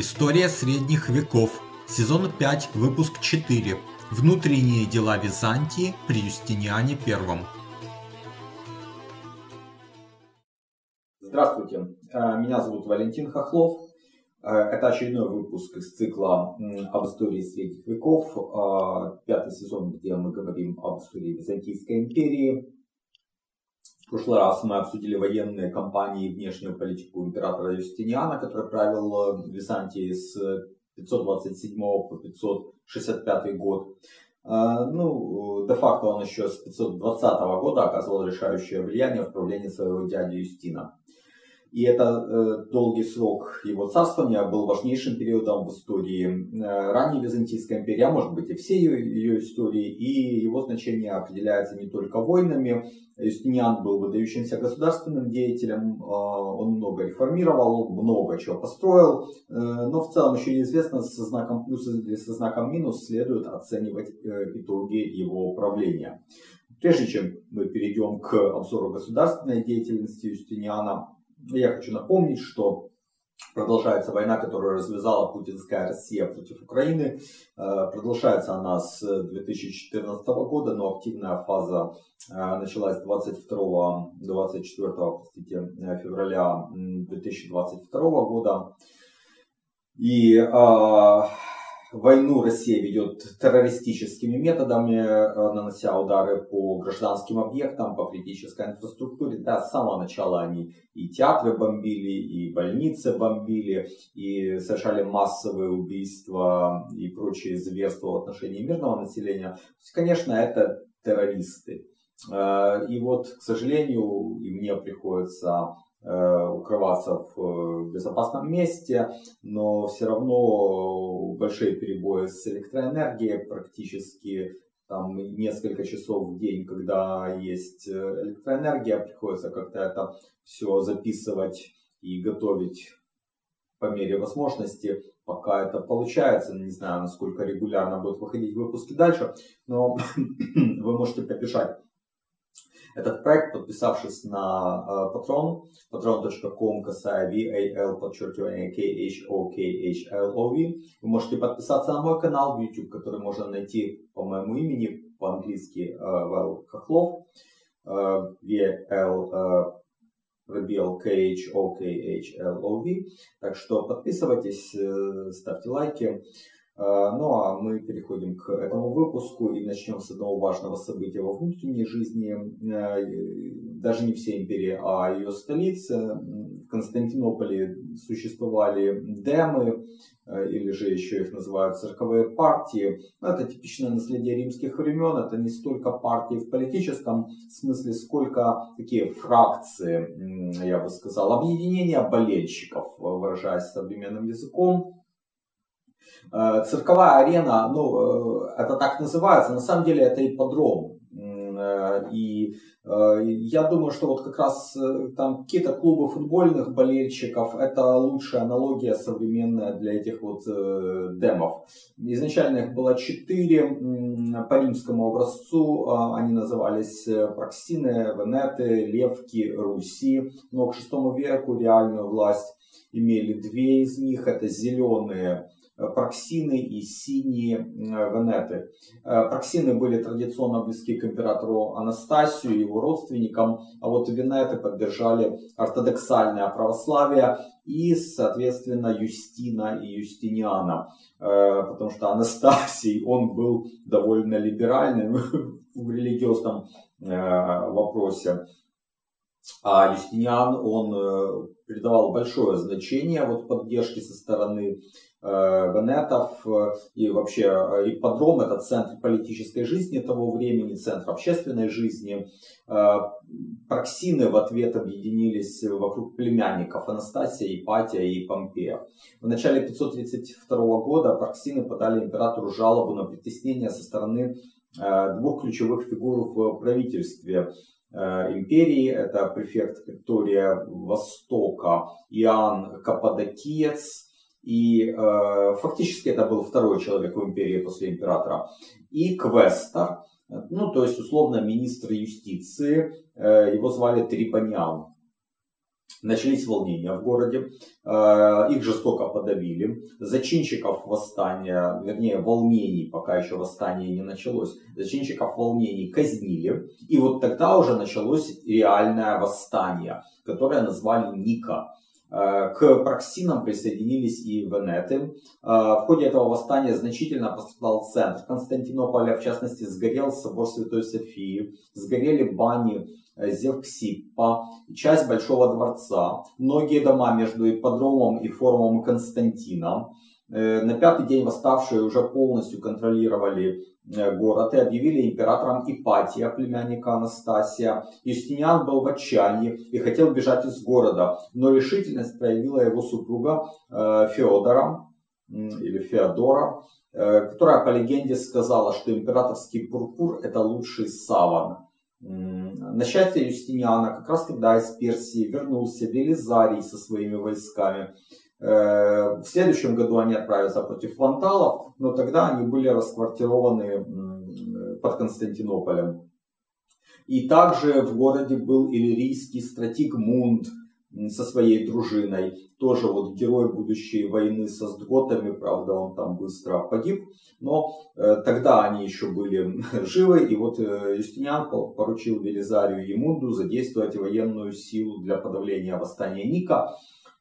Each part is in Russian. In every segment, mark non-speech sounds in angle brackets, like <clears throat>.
История средних веков. Сезон 5, выпуск 4. Внутренние дела Византии при Юстиниане I. Здравствуйте, э, меня зовут Валентин Хохлов. Э, это очередной выпуск из цикла об истории средних веков. Э, пятый сезон, где мы говорим об истории Византийской империи. В прошлый раз мы обсудили военные кампании и внешнюю политику императора Юстиниана, который правил Византией с 527 по 565 год. Ну, де-факто он еще с 520 года оказывал решающее влияние в правлении своего дяди Юстина. И это э, долгий срок его царствования был важнейшим периодом в истории э, ранней Византийской империи, а может быть и всей ее, ее истории. И его значение определяется не только войнами. Юстиниан был выдающимся государственным деятелем, э, он много реформировал, много чего построил, э, но в целом еще неизвестно, со знаком плюс или со знаком минус следует оценивать э, итоги его правления. Прежде чем мы перейдем к обзору государственной деятельности Юстиниана, я хочу напомнить, что продолжается война, которую развязала путинская Россия против Украины. Э, продолжается она с 2014 года, но активная фаза э, началась 22 24 простите, февраля 2022 года. И э, Войну Россия ведет террористическими методами, э, нанося удары по гражданским объектам, по критической инфраструктуре. Да, с самого начала они и театры бомбили, и больницы бомбили, и совершали массовые убийства и прочие зверства в отношении мирного населения. То есть, конечно, это террористы. Э, и вот, к сожалению, и мне приходится укрываться в э, безопасном месте, но все равно большие перебои с электроэнергией, практически там несколько часов в день, когда есть э, электроэнергия, приходится как-то это все записывать и готовить по мере возможности, пока это получается. Не знаю, насколько регулярно будут выходить выпуски дальше, но <clears throat> вы можете поддержать этот проект, подписавшись на э, Patreon, patreon.com касая VAL, подчеркивание KHOKHLOV. Вы можете подписаться на мой канал в YouTube, который можно найти по моему имени, по-английски Вэл Хохлов, VL пробел KHOKHLOV. Так что подписывайтесь, э, ставьте лайки. А, ну а мы переходим к этому выпуску и начнем с одного важного события во внутренней жизни, э, даже не всей империи, а ее столицы. В Константинополе существовали демы, э, или же еще их называют цирковые партии. Это типичное наследие римских времен. Это не столько партии в политическом смысле, сколько такие фракции, я бы сказал, объединения болельщиков, выражаясь современным языком Э, цирковая арена, ну, э, это так называется, на самом деле это ипподром. Э, и я думаю, что вот как раз там какие-то клубы футбольных болельщиков, это лучшая аналогия современная для этих вот демов. Изначально их было четыре по римскому образцу, они назывались Проксины, Венеты, Левки, Руси. Но к шестому веку реальную власть имели две из них, это зеленые проксины и синие венеты. Э, проксины были традиционно близки к императору Анастасию и его родственникам, а вот венеты поддержали ортодоксальное православие и, соответственно, Юстина и Юстиниана, э, потому что Анастасий, он был довольно либеральным <laughs> в религиозном э, вопросе. А Юстиниан, он придавал большое значение вот поддержке со стороны Э, венетов э, и вообще э, ипподром это центр политической жизни того времени, центр общественной жизни. Проксины в ответ объединились вокруг племянников Анастасия, Ипатия и Помпея. В начале 532 года проксины подали императору жалобу на притеснение со стороны двух ключевых фигур в правительстве империи. Это префект Виктория Востока Иоанн Каппадокиец и э, фактически это был второй человек в империи после императора. И квестор, ну то есть условно министр юстиции, э, его звали Трипаниан. Начались волнения в городе, э, их жестоко подавили. Зачинщиков восстания, вернее волнений, пока еще восстание не началось, зачинщиков волнений казнили. И вот тогда уже началось реальное восстание, которое назвали Ника. Э, к проксинам присоединились и венеты. Э, в ходе этого восстания значительно пострадал центр Константинополя, в частности сгорел собор Святой Софии, сгорели бани Зевксиппа, часть Большого дворца, многие дома между ипподромом и форумом Константина. Э, на пятый день восставшие уже полностью контролировали э, город и объявили императором Ипатия, племянника Анастасия. Юстиниан был в отчаянии и хотел бежать из города, но решительность проявила его супруга э, Феодора, или Феодора, которая по легенде сказала, что императорский пурпур это лучший саван. На счастье Юстиниана, как раз когда из Персии вернулся Велизарий со своими войсками, э, в следующем году они отправятся против вандалов, но тогда они были расквартированы под Константинополем. И также в городе был иллирийский стратик Мунд, со своей дружиной. Тоже вот герой будущей войны со сдготами, правда, он там быстро погиб. Но э, тогда они еще были <laughs> живы, и вот э, Юстиниан поручил Велизарию и Мунду задействовать военную силу для подавления восстания Ника.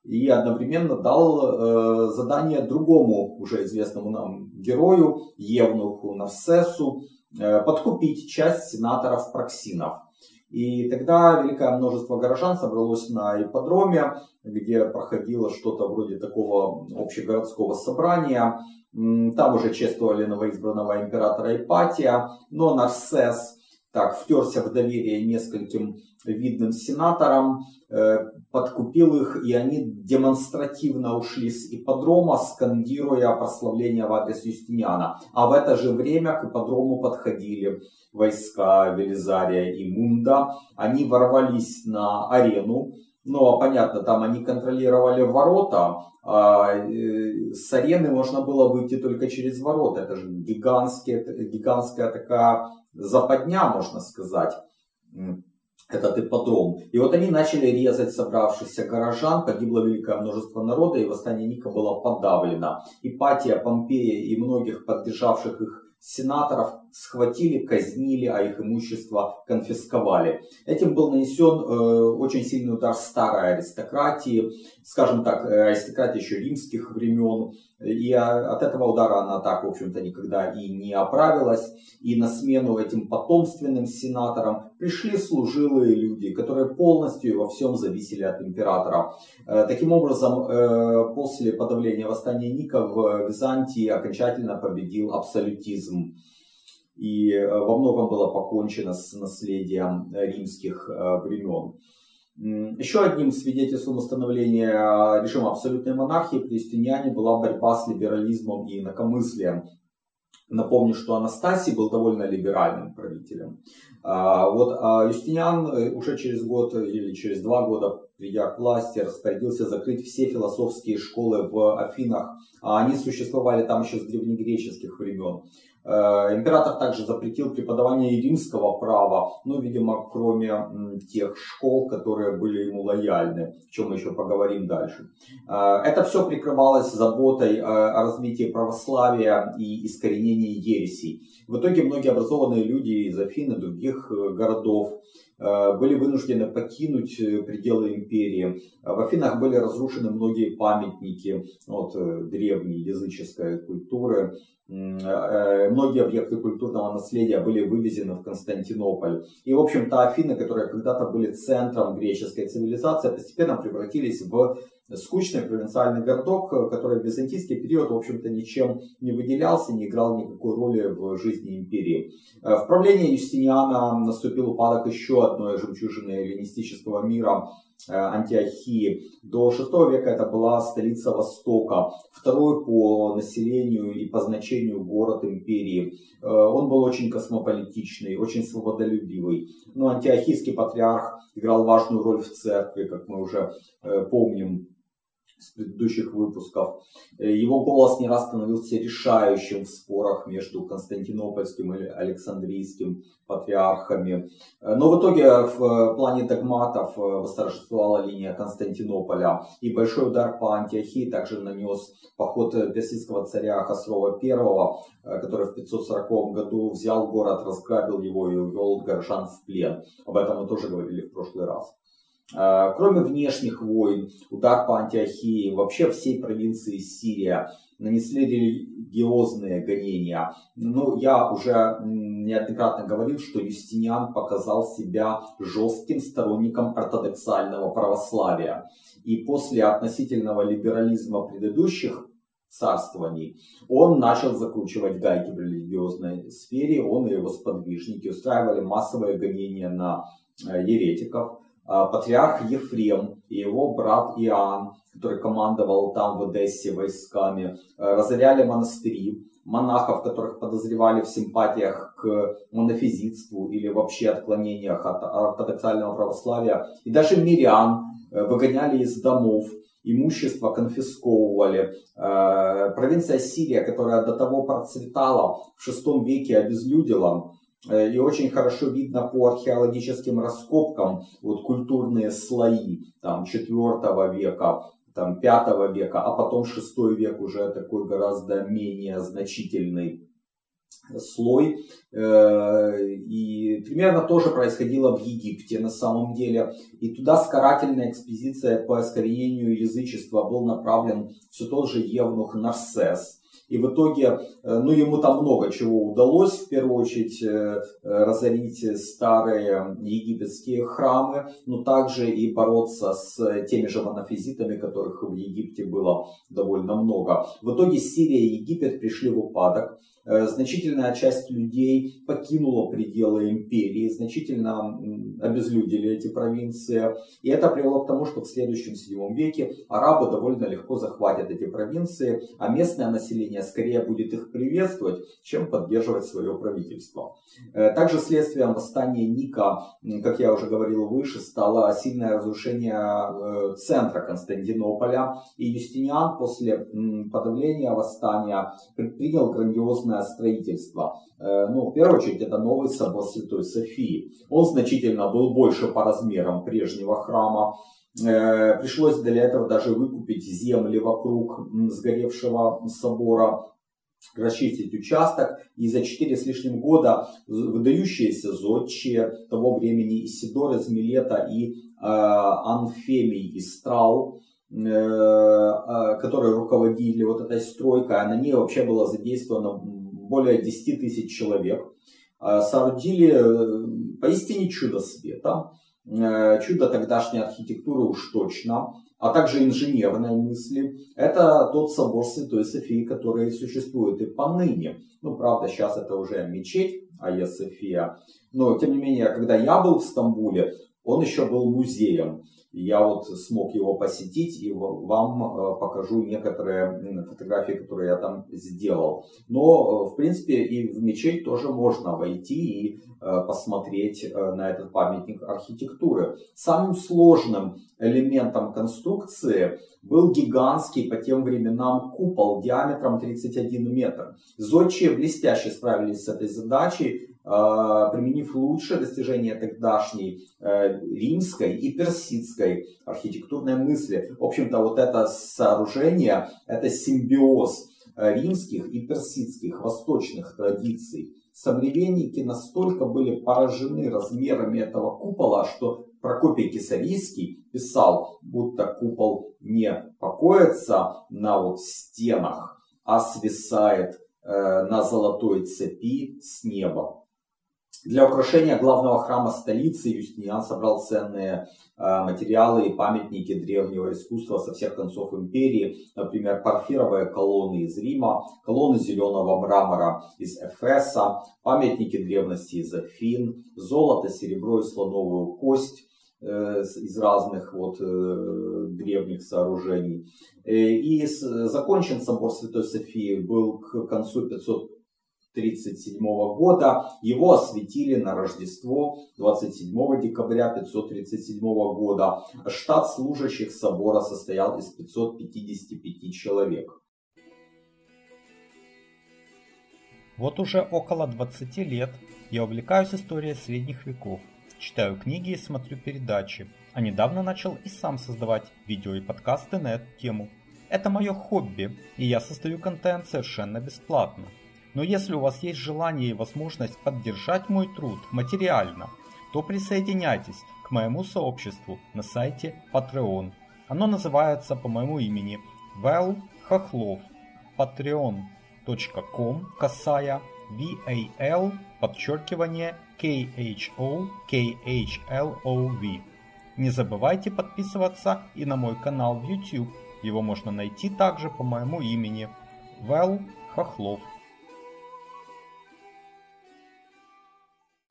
И одновременно дал э, задание другому уже известному нам герою, Евнуху Нарсесу, э, подкупить часть сенаторов Проксинов. И тогда великое множество горожан собралось на ипподроме, где проходило что-то вроде такого общегородского собрания. Там уже чествовали новоизбранного императора Ипатия, но Нарсес так втерся в доверие нескольким видным сенаторам, э, подкупил их, и они демонстративно ушли с ипподрома, скандируя прославление в адрес Юстиниана. А в это же время к ипподрому подходили войска Велизария и Мунда. Они ворвались на арену, но понятно, там они контролировали ворота, а э, с арены можно было выйти только через ворота. Это же гигантская, гигантская такая западня, можно сказать этот ипподром. И вот они начали резать собравшихся горожан, погибло великое множество народа, и восстание Ника было подавлено. Ипатия, Помпея и многих поддержавших их сенаторов схватили, казнили, а их имущество конфисковали. Этим был нанесен э, очень сильный удар старой аристократии, скажем так, э, аристократии еще римских времен. И от этого удара она так, в общем-то, никогда и не оправилась. И на смену этим потомственным сенаторам пришли служилые люди, которые полностью во всем зависели от императора. Э, таким образом, э, после подавления восстания Ника в Византии окончательно победил абсолютизм и э, во многом было покончено с наследием римских времен. Еще одним свидетельством установления режима абсолютной монархии при Юстиниане была борьба с либерализмом и инакомыслием. Напомню, что Анастасий был довольно либеральным правителем. А, вот а Юстиниан э, уже через год или через два года, придя к власти, распорядился закрыть все философские школы в Афинах. А они существовали там еще с древнегреческих времен. Э, император также запретил преподавание римского права, ну, видимо, кроме тех школ, которые были ему лояльны, о чем мы еще поговорим дальше. Э, это все прикрывалось заботой э, о развитии православия и искоренении ересей. В итоге многие образованные люди из Афин и других городов были вынуждены покинуть пределы империи. В Афинах были разрушены многие памятники от древней языческой культуры. Э, многие объекты культурного наследия были вывезены в Константинополь. И, в общем-то, Афины, которые когда-то были центром греческой цивилизации, постепенно превратились в скучный провинциальный городок, который в византийский период, в общем-то, ничем не выделялся, не играл никакой роли в жизни империи. Э, в правлении Юстиниана наступил упадок еще одной жемчужины эллинистического мира Э, Антиохии. До VI века это была столица Востока, второй по населению и по значению город империи. Э, он был очень космополитичный, очень свободолюбивый. Но антиохийский патриарх играл важную роль в церкви, как мы уже э, помним. С предыдущих выпусков. Э, его голос не раз становился решающим в спорах между Константинопольским и Александрийским патриархами. Э, но в итоге в плане догматов восторжествовала линия Константинополя. И большой удар по Антиохии также нанес поход персидского царя Хасрова I, который в 540 году взял город, разграбил его и увел горожан в плен. Об этом мы тоже говорили в прошлый раз. А, кроме внешних войн, удар по Антиохии, вообще всей провинции Сирия нанесли религиозные гонения. Ну, я уже неоднократно говорил, что Юстиниан показал себя жестким сторонником ортодоксального православия. И после относительного либерализма предыдущих царствований, он начал закручивать гайки в религиозной сфере, он и его сподвижники устраивали массовые гонения на э, еретиков, патриарх Ефрем и его брат Иоанн, который командовал там в Одессе войсками, а, разоряли монастыри, монахов, которых подозревали в симпатиях к монофизитству или вообще отклонениях от ортодоксального православия, и даже мирян э, выгоняли из домов, имущество конфисковывали. Э, провинция Сирия, которая до того процветала, в VI веке обезлюдила, Э, и очень хорошо видно по археологическим раскопкам вот культурные слои там, 4 века, там, 5 века, а потом 6 век уже такой гораздо менее значительный слой. Э, и примерно тоже происходило в Египте на самом деле. И туда с карательной экспедицией по искоренению язычества был направлен все тот же Евнух Нарсес. И в итоге, э, ну, ему там много чего удалось. В первую очередь, э, э, разорить старые египетские храмы, но также и бороться с теми же монофизитами, которых в Египте было довольно много. В итоге Сирия и Египет пришли в упадок. Значительная часть людей покинула пределы империи, значительно обезлюдили эти провинции. И это привело к тому, что в следующем седьмом веке арабы довольно легко захватят эти провинции, а местное население население скорее будет их приветствовать, чем поддерживать свое правительство. Э, также следствием восстания Ника, как я уже говорил выше, стало сильное разрушение э, центра Константинополя. И Юстиниан после подавления восстания предпринял грандиозное строительство. Э, ну, в первую очередь, это новый собор Святой Софии. Он значительно был больше по размерам прежнего храма. Э, пришлось для этого даже выкупить земли вокруг сгоревшего собора, расчистить участок. И за четыре с лишним года выдающиеся зодчие того времени Исидор из Милета и э, Анфемий из Трау, которые руководили вот этой стройкой, а на ней вообще было задействовано более 10 тысяч человек, э, соорудили поистине чудо света. Э, чудо тогдашней архитектуры уж точно, а также инженерной мысли. Это тот собор Святой Софии, который существует и поныне. Ну, правда, сейчас это уже мечеть Айя София. Но, тем не менее, когда я был в Стамбуле, он еще был музеем. Я вот смог его посетить и вам э, покажу некоторые фотографии, которые я там сделал. Но, э, в принципе, и в мечеть тоже можно войти и э, посмотреть на этот памятник архитектуры. Самым сложным элементом конструкции был гигантский по тем временам купол диаметром 31 метр. Зодчие блестяще справились с этой задачей, применив лучшее достижение тогдашней э, римской и персидской архитектурной мысли. В общем-то, вот это сооружение, это симбиоз э, римских и персидских восточных традиций. Современники настолько были поражены размерами этого купола, что Прокопий Кисарийский писал, будто купол не покоится на вот стенах, а свисает э, на золотой цепи с неба. Для украшения главного храма столицы Юстиниан собрал ценные э, материалы и памятники древнего искусства со всех концов империи. Например, парфировые колонны из Рима, колонны зеленого мрамора из Эфеса, памятники древности из Афин, золото, серебро и слоновую кость э, из разных вот, э, древних сооружений. И закончен собор Святой Софии был к концу 500 537 года. Его осветили на Рождество 27 декабря 537 года. Штат служащих собора состоял из 555 человек. Вот уже около 20 лет я увлекаюсь историей средних веков, читаю книги и смотрю передачи, а недавно начал и сам создавать видео и подкасты на эту тему. Это мое хобби, и я создаю контент совершенно бесплатно. Но если у вас есть желание и возможность поддержать мой труд материально, то присоединяйтесь к моему сообществу на сайте Patreon. Оно называется по моему имени Вэл Хохлов. Patreon patreon.com косая VAL подчеркивание KHO KHLOV. Не забывайте подписываться и на мой канал в YouTube. Его можно найти также по моему имени Вэл Хохлов.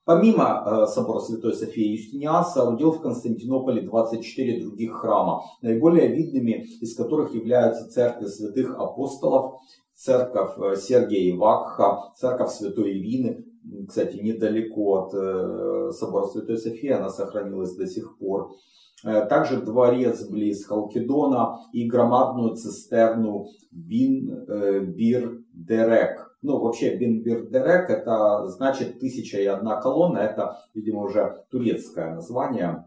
Помимо э, собора Святой Софии Юстиниан соорудил в Константинополе 24 других храма, наиболее видными из которых являются церкви святых апостолов, церковь э, Сергия Вакха, церковь Святой Ирины, кстати, недалеко от э, собора Святой Софии, она сохранилась до сих пор. Также дворец близ Халкидона и громадную цистерну Бинбирдирек. Ну, вообще, Бинбирдирек это значит тысяча и одна колонна. Это, видимо, уже турецкое название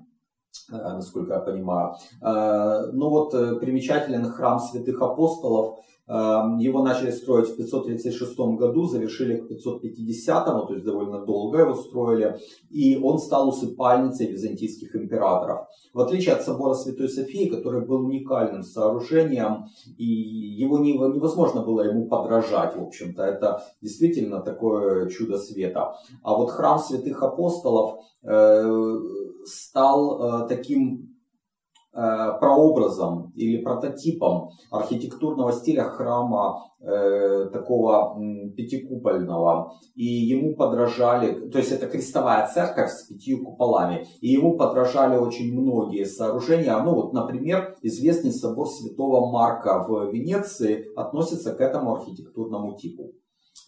насколько я понимаю. Ну вот примечателен храм святых апостолов, его начали строить в 536 году, завершили к 550, то есть довольно долго его строили, и он стал усыпальницей византийских императоров. В отличие от собора Святой Софии, который был уникальным сооружением, и его невозможно было ему подражать, в общем-то, это действительно такое чудо света. А вот храм святых апостолов э, стал э, таким прообразом или прототипом архитектурного стиля храма э, такого пятикупольного. И ему подражали, то есть это крестовая церковь с пятью куполами, и ему подражали очень многие сооружения. Ну вот, например, известный собор Святого Марка в Венеции относится к этому архитектурному типу.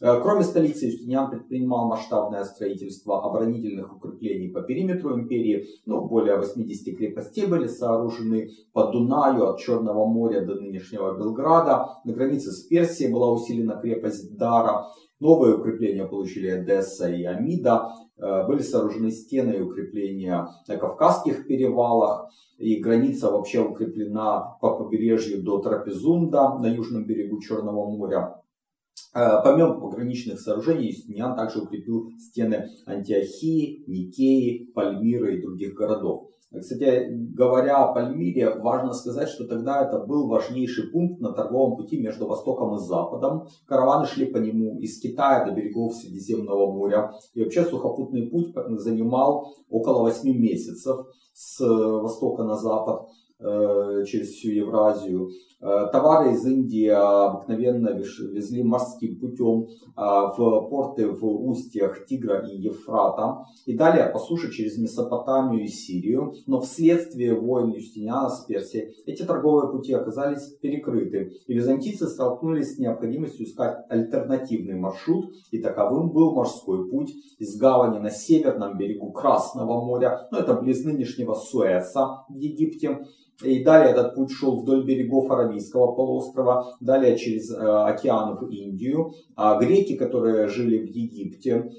Э, кроме столицы, Юстиниан предпринимал масштабное строительство оборонительных укреплений по периметру империи. Ну, более 80 крепостей были сооружены по Дунаю от Черного моря до нынешнего Белграда. На границе с Персией была усилена крепость Дара. Новые укрепления получили Эдесса и Амида. Э, были сооружены стены и укрепления на Кавказских перевалах. И граница вообще укреплена по побережью до Трапезунда на южном берегу Черного моря. Э, помимо пограничных сооружений, Юстиниан также укрепил стены Антиохии, Никеи, Пальмиры и других городов. Кстати, говоря о Пальмире, важно сказать, что тогда это был важнейший пункт на торговом пути между Востоком и Западом. Караваны шли по нему из Китая до берегов Средиземного моря. И вообще сухопутный путь занимал около 8 месяцев с востока на запад. Э, через всю Евразию. Э, товары из Индии обыкновенно везли морским путем а, в порты в устьях Тигра и Ефрата. И далее по суше через Месопотамию и Сирию. Но вследствие войн Юстиниана с Персией эти торговые пути оказались перекрыты. И византийцы столкнулись с необходимостью искать альтернативный маршрут. И таковым был морской путь из гавани на северном берегу Красного моря. Ну, это близ нынешнего Суэца в Египте и далее этот путь шел вдоль берегов Аравийского полуострова, далее через э, океан в Индию. А греки, которые жили в Египте,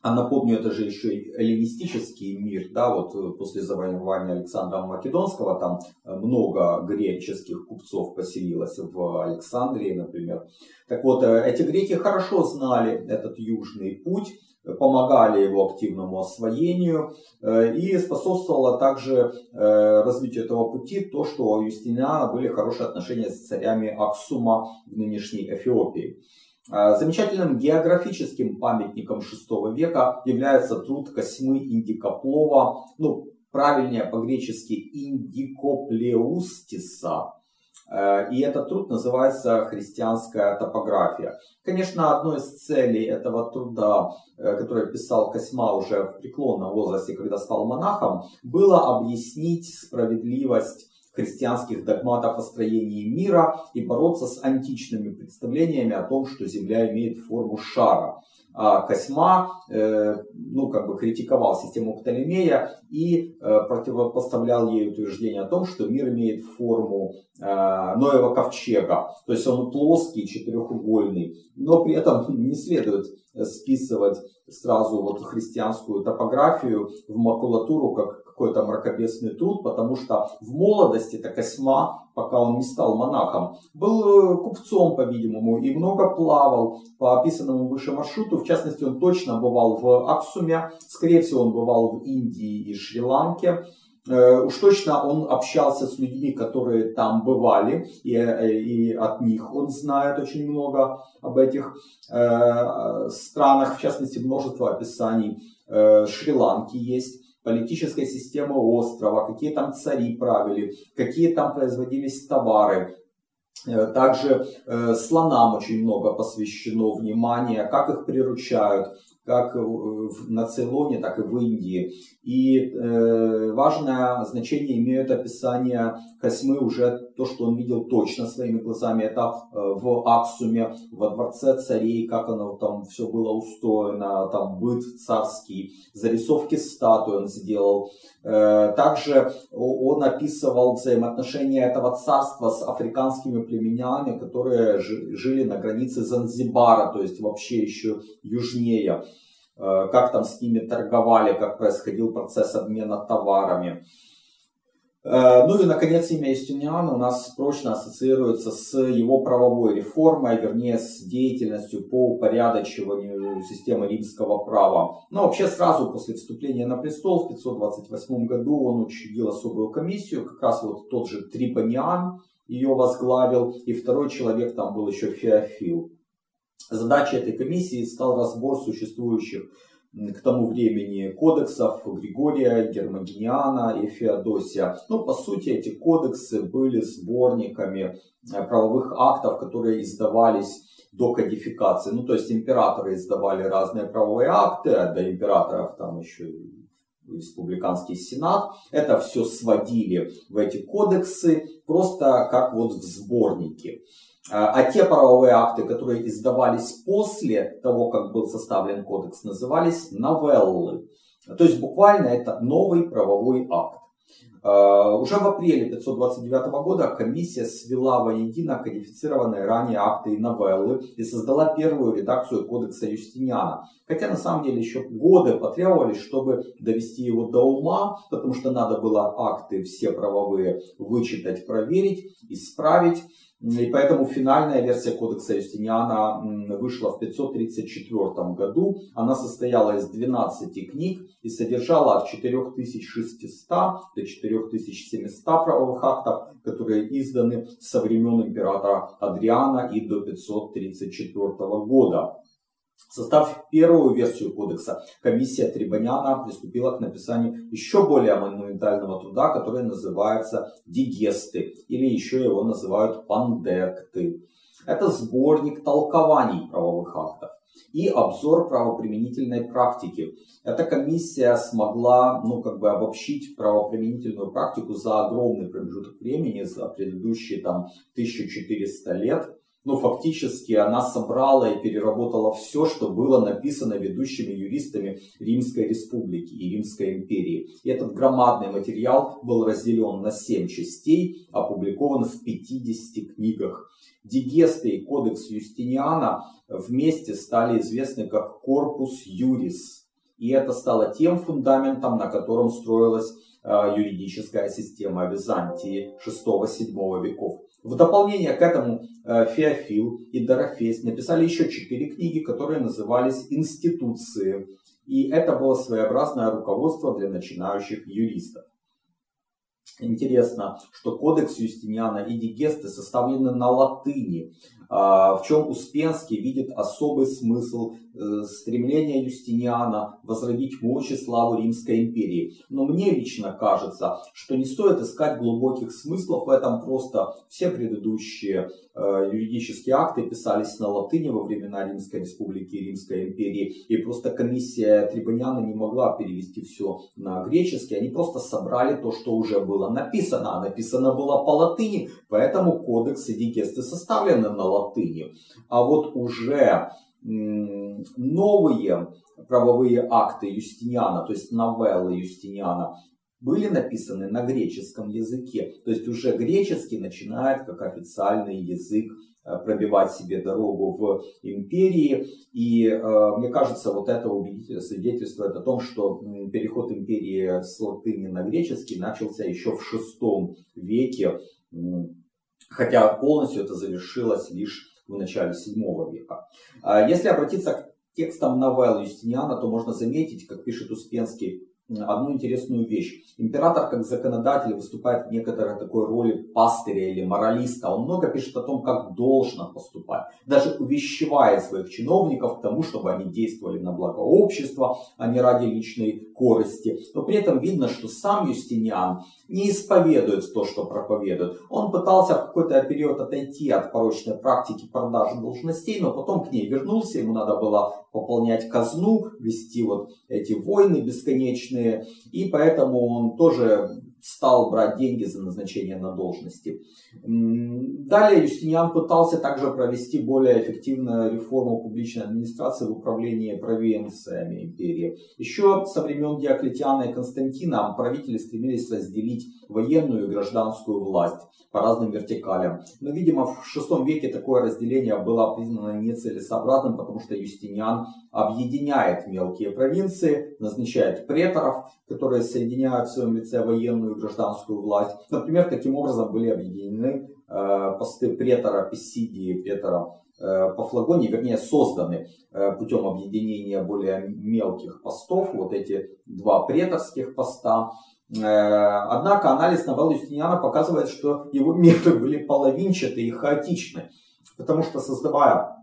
а напомню, это же еще и эллинистический мир, да, вот э, после завоевания Александра Македонского там э, много греческих купцов поселилось в Александрии, например. Так вот, эти греки хорошо знали этот южный путь, помогали его активному освоению э, и способствовало также э, развитию этого пути то, что у Юстиниана были хорошие отношения с царями Аксума в нынешней Эфиопии. Э, замечательным географическим памятником VI века является труд Косьмы Индикоплова, ну, правильнее по-гречески Индикоплеустиса, и этот труд называется «Христианская топография». Конечно, одной из целей этого труда, э, который писал Косьма уже в преклонном возрасте, когда стал монахом, было объяснить справедливость христианских догматов о строении мира и бороться с античными представлениями о том, что Земля имеет форму шара. А Косьма э, ну, как бы критиковал систему Птолемея и э, противопоставлял ей утверждение о том, что мир имеет форму э, Ноева ковчега. То есть он плоский, четырехугольный. Но при этом <laughs> не следует списывать сразу вот христианскую топографию в макулатуру как какой-то мракобесный труд, потому что в молодости это Косьма, пока он не стал монахом, был купцом, по-видимому, и много плавал по описанному выше маршруту. В частности, он точно бывал в Аксуме, скорее всего, он бывал в Индии и Шри-Ланке. Э, уж точно он общался с людьми, которые там бывали, и, э, и от них он знает очень много об этих э, странах, в частности, множество описаний э, Шри-Ланки есть политическая система острова, какие там цари правили, какие там производились товары. Э, также э, слонам очень много посвящено внимания, как их приручают, как на Цейлоне, так и в Индии. И э, важное значение имеют описания Косьмы уже то, что он видел точно своими глазами. Это э, в Аксуме, во дворце царей, как оно там все было устроено, там быт царский, зарисовки статуи он сделал. Э, также он описывал взаимоотношения этого царства с африканскими племенями, которые жили на границе Занзибара, то есть вообще еще южнее. Э, как там с ними торговали, как происходил процесс обмена товарами. Э, ну и, наконец, имя Юстиниана у нас прочно ассоциируется с его правовой реформой, вернее, с деятельностью по упорядочиванию системы римского права. Но вообще сразу после вступления на престол в 528 году он учредил особую комиссию, как раз вот тот же Трибониан ее возглавил, и второй человек там был еще Феофил. Задачей этой комиссии стал разбор существующих к тому времени кодексов Григория, Гермогениана и Феодосия. Ну, по сути, эти кодексы были сборниками э, правовых актов, которые издавались до кодификации. Ну, то есть императоры издавали разные правовые акты, а до императоров там еще республиканский сенат. Это все сводили в эти кодексы просто как вот в сборники. А, а те правовые акты, которые издавались после того, как был составлен кодекс, назывались новеллы. То есть буквально это новый правовой акт. А, уже в апреле 529 года комиссия свела воедино кодифицированные ранее акты и новеллы и создала первую редакцию кодекса Юстиниана. Хотя на самом деле еще годы потребовались, чтобы довести его до ума, потому что надо было акты все правовые вычитать, проверить, исправить. И поэтому финальная версия кодекса Юстиниана вышла в 534 году. Она состояла из 12 книг и содержала от 4600 до 4700 правовых актов, которые изданы со времен императора Адриана и до 534 года. Составив первую версию кодекса, комиссия Трибоняна приступила к написанию еще более монументального труда, который называется «Дигесты» или еще его называют «Пандекты». Это сборник толкований правовых актов и обзор правоприменительной практики. Эта комиссия смогла ну, как бы обобщить правоприменительную практику за огромный промежуток времени, за предыдущие там, 1400 лет ну, фактически она собрала и переработала все, что было написано ведущими юристами Римской Республики и Римской империи. И этот громадный материал был разделен на 7 частей, опубликован в 50 книгах. Дигесты и Кодекс Юстиниана вместе стали известны как Корпус Юрис. И это стало тем фундаментом, на котором строилась юридическая система Византии 6-7 веков. В дополнение к этому э, Феофил и Дорофейс написали еще четыре книги, которые назывались «Институции». И это было своеобразное руководство для начинающих юристов. Интересно, что кодекс Юстиниана и Дигесты составлены на латыни, а, в чем Успенский видит особый смысл э, стремления Юстиниана возродить мощь и славу Римской империи. Но мне лично кажется, что не стоит искать глубоких смыслов в этом, просто все предыдущие э, юридические акты писались на латыни во времена Римской республики и Римской империи, и просто комиссия Трибониана не могла перевести все на греческий, они просто собрали то, что уже было было написано, а написано было по латыни, поэтому кодекс и дигесты составлены на латыни. А вот уже новые правовые акты Юстиниана, то есть новеллы Юстиниана, были написаны на греческом языке. То есть уже греческий начинает как официальный язык пробивать себе дорогу в империи. И э, мне кажется, вот это убедительно свидетельствует о том, что переход империи с латыни на греческий начался еще в VI веке, хотя полностью это завершилось лишь в начале VII века. А если обратиться к текстам новелл Юстиниана, то можно заметить, как пишет Успенский, одну интересную вещь. Император как законодатель выступает в некоторой такой роли пастыря или моралиста. Он много пишет о том, как должно поступать. Даже увещевает своих чиновников к тому, чтобы они действовали на благо общества, а не ради личной корысти. Но при этом видно, что сам Юстиниан не исповедует то, что проповедует. Он пытался в какой-то период отойти от порочной практики продажи должностей, но потом к ней вернулся. Ему надо было пополнять казну, вести вот эти войны бесконечные. И поэтому он тоже стал брать деньги за назначение на должности. Далее Юстиниан пытался также провести более эффективную реформу публичной администрации в управлении провинциями империи. Еще со времен Диоклетиана и Константина правители стремились разделить военную и гражданскую власть по разным вертикалям. Но, видимо, в VI веке такое разделение было признано нецелесообразным, потому что Юстиниан объединяет мелкие провинции, назначает преторов, которые соединяют в своем лице военную и гражданскую власть. Например, таким образом были объединены э, посты претора Писидии претора э, по флагоне, вернее, созданы э, путем объединения более мелких постов, вот эти два преторских поста, однако анализ новеллы Юстиниана показывает, что его методы были половинчаты и хаотичны. Потому что создавая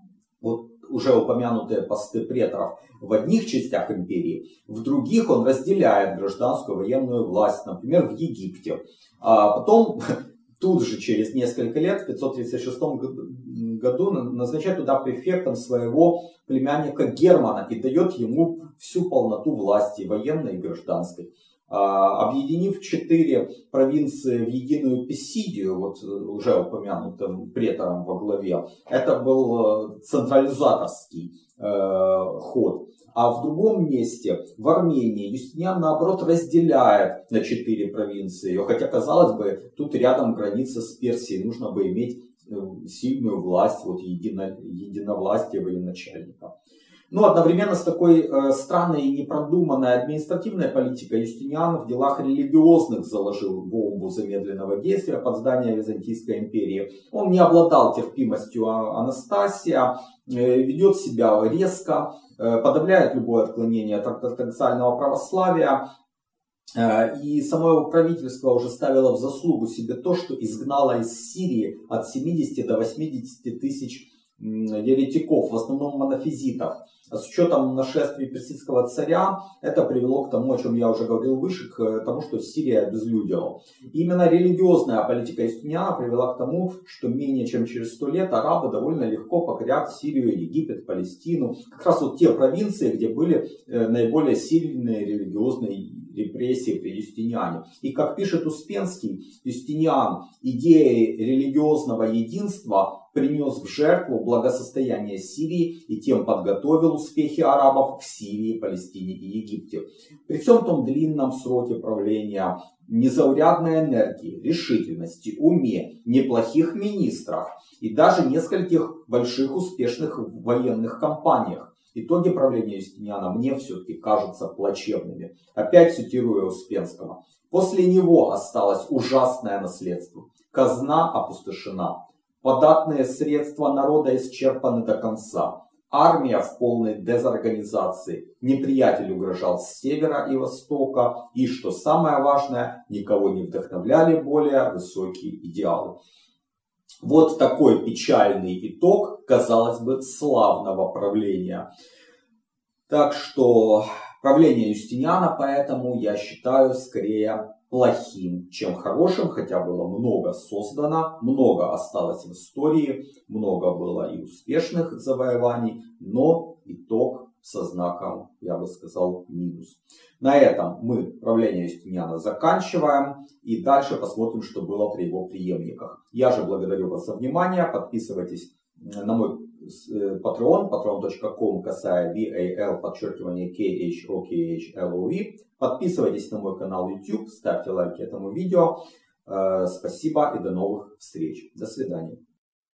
уже упомянутые посты преторов в одних частях империи, в других он разделяет гражданскую военную власть, например, в Египте. А потом <laughs> тут же через несколько лет, в 536 году, назначает туда префектом своего племянника Германа и дает ему всю полноту власти, военной и гражданской. А, объединив четыре провинции в единую Писидию, вот э, уже упомянутым претором во главе, это был э, централизаторский э, ход. А в другом месте, в Армении, Юстиниан, наоборот, разделяет на четыре провинции. Хотя, казалось бы, тут рядом граница с Персией, нужно бы иметь сильную власть, вот едино, единовластие военачальника. Но одновременно с такой э, странной и непродуманной административной политикой Юстиниан в делах религиозных заложил бомбу замедленного действия под здание Византийской империи. Он не обладал терпимостью а Анастасия, э, ведет себя резко, э, подавляет любое отклонение от ортодоксального православия, э, и само его правительство уже ставило в заслугу себе то, что изгнало из Сирии от 70 до 80 тысяч еретиков, в основном монофизитов. А с учетом нашествия персидского царя, это привело к тому, о чем я уже говорил выше, к тому, что Сирия обезлюдила. Именно религиозная политика Юстиниана привела к тому, что менее чем через сто лет арабы довольно легко покорят Сирию, Египет, Палестину. Как раз вот те провинции, где были э, наиболее сильные религиозные репрессии при Юстиниане. И как пишет Успенский, Юстиниан идеей религиозного единства принес в жертву благосостояние Сирии и тем подготовил успехи арабов в Сирии, Палестине и Египте. При всем том длинном сроке правления, незаурядной энергии, решительности, уме, неплохих министрах и даже нескольких больших успешных военных кампаниях, Итоги правления Юстиниана мне все-таки кажутся плачевными. Опять цитирую Успенского. После него осталось ужасное наследство. Казна опустошена. Податные средства народа исчерпаны до конца. Армия в полной дезорганизации. Неприятель угрожал с севера и востока. И, что самое важное, никого не вдохновляли более высокие идеалы. Вот такой печальный итог, казалось бы, славного правления. Так что правление Юстиниана поэтому я считаю скорее плохим, чем хорошим, хотя было много создано, много осталось в истории, много было и успешных завоеваний, но итог со знаком, я бы сказал, минус. На этом мы правление Юстиниана заканчиваем и дальше посмотрим, что было при его преемниках. Я же благодарю вас за внимание. Подписывайтесь на мой Patreon, patreon.com, касая VAL, подчеркивание KHOKHLOV. Подписывайтесь на мой канал YouTube, ставьте лайки этому видео. Спасибо и до новых встреч. До свидания.